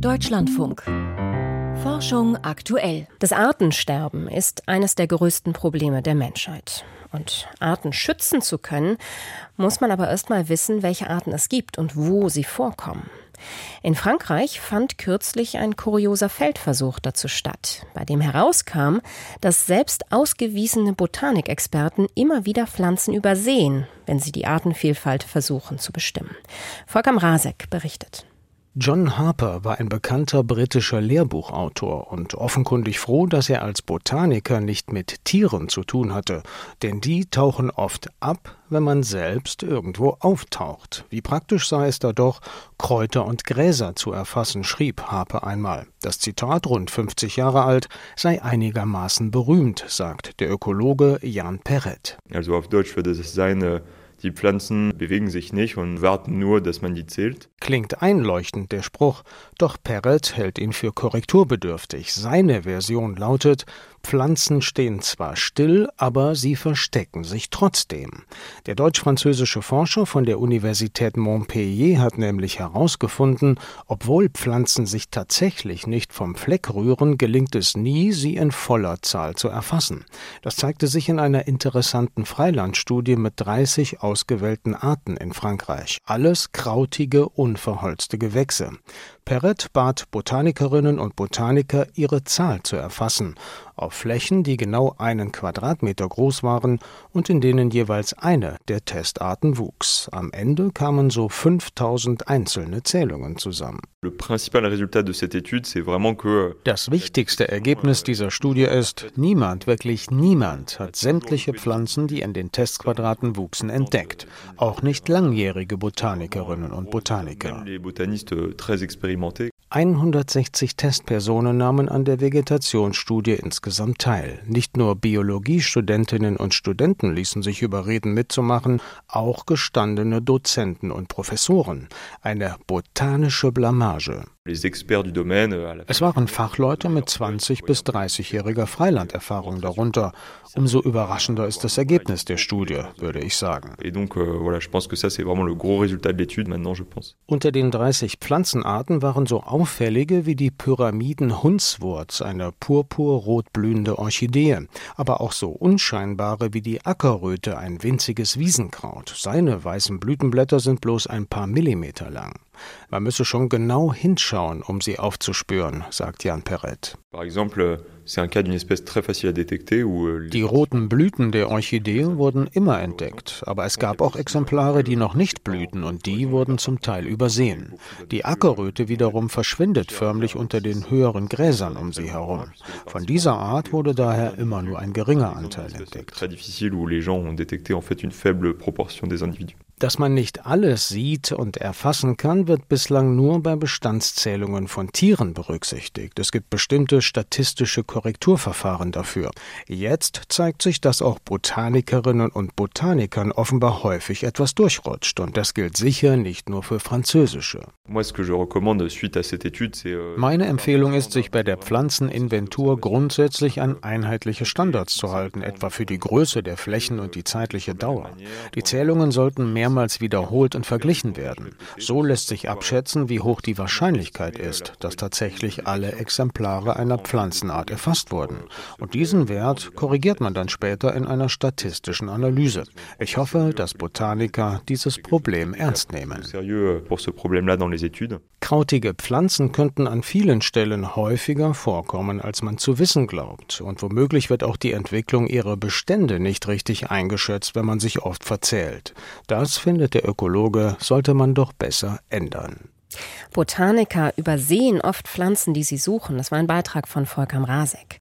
Deutschlandfunk. Forschung aktuell. Das Artensterben ist eines der größten Probleme der Menschheit. Und Arten schützen zu können, muss man aber erst mal wissen, welche Arten es gibt und wo sie vorkommen. In Frankreich fand kürzlich ein kurioser Feldversuch dazu statt, bei dem herauskam, dass selbst ausgewiesene Botanikexperten immer wieder Pflanzen übersehen, wenn sie die Artenvielfalt versuchen zu bestimmen. Volker Rasek berichtet. John Harper war ein bekannter britischer Lehrbuchautor und offenkundig froh, dass er als Botaniker nicht mit Tieren zu tun hatte, denn die tauchen oft ab, wenn man selbst irgendwo auftaucht. Wie praktisch sei es da doch, Kräuter und Gräser zu erfassen, schrieb Harper einmal. Das Zitat, rund 50 Jahre alt, sei einigermaßen berühmt, sagt der Ökologe Jan Perret. Also auf Deutsch würde es seine die Pflanzen bewegen sich nicht und warten nur, dass man die zählt. Klingt einleuchtend der Spruch, doch Perret hält ihn für korrekturbedürftig. Seine Version lautet, Pflanzen stehen zwar still, aber sie verstecken sich trotzdem. Der deutsch-französische Forscher von der Universität Montpellier hat nämlich herausgefunden, obwohl Pflanzen sich tatsächlich nicht vom Fleck rühren, gelingt es nie, sie in voller Zahl zu erfassen. Das zeigte sich in einer interessanten Freilandstudie mit 30 ausgewählten Arten in Frankreich. Alles krautige, unverholzte Gewächse. Perret bat Botanikerinnen und Botaniker, ihre Zahl zu erfassen, auf Flächen, die genau einen Quadratmeter groß waren und in denen jeweils eine der Testarten wuchs. Am Ende kamen so 5000 einzelne Zählungen zusammen. Das wichtigste Ergebnis dieser Studie ist, niemand, wirklich niemand hat sämtliche Pflanzen, die in den Testquadraten wuchsen, entdeckt. Auch nicht langjährige Botanikerinnen und Botaniker. 160 Testpersonen nahmen an der Vegetationsstudie insgesamt teil. Nicht nur Biologiestudentinnen und Studenten ließen sich überreden mitzumachen, auch gestandene Dozenten und Professoren. Eine botanische Blamage. Es waren Fachleute mit 20 bis 30-jähriger Freilanderfahrung darunter. Umso überraschender ist das Ergebnis der Studie, würde ich sagen. Euh, Unter den 30 Pflanzenarten waren so auffällige wie die Pyramiden-Hundswurz, eine purpurrot blühende Orchidee, aber auch so unscheinbare wie die Ackerröte, ein winziges Wiesenkraut. Seine weißen Blütenblätter sind bloß ein paar Millimeter lang. Man müsse schon genau hinschauen, um sie aufzuspüren, sagt Jan Perret. Euh, die roten Blüten der Orchidee wurden immer entdeckt, aber es gab auch Exemplare, die noch nicht blühten und die wurden zum Teil übersehen. Die Ackerröte wiederum verschwindet förmlich unter den höheren Gräsern um sie herum. Von dieser Art wurde daher immer nur ein geringer Anteil entdeckt. Dass man nicht alles sieht und erfassen kann, wird bislang nur bei Bestandszählungen von Tieren berücksichtigt. Es gibt bestimmte statistische Korrekturverfahren dafür. Jetzt zeigt sich, dass auch Botanikerinnen und Botanikern offenbar häufig etwas durchrutscht. Und das gilt sicher nicht nur für französische. Euh, Meine Empfehlung ist, sich bei der Pflanzeninventur grundsätzlich an einheitliche Standards zu halten, etwa für die Größe der Flächen und die zeitliche Dauer. Die Zählungen sollten mehr mehrmals wiederholt und verglichen werden. So lässt sich abschätzen, wie hoch die Wahrscheinlichkeit ist, dass tatsächlich alle Exemplare einer Pflanzenart erfasst wurden. Und diesen Wert korrigiert man dann später in einer statistischen Analyse. Ich hoffe, dass Botaniker dieses Problem ernst nehmen. Krautige Pflanzen könnten an vielen Stellen häufiger vorkommen, als man zu wissen glaubt. Und womöglich wird auch die Entwicklung ihrer Bestände nicht richtig eingeschätzt, wenn man sich oft verzählt. Das findet der Ökologe, sollte man doch besser ändern. Botaniker übersehen oft Pflanzen, die sie suchen. Das war ein Beitrag von Volker Rasek.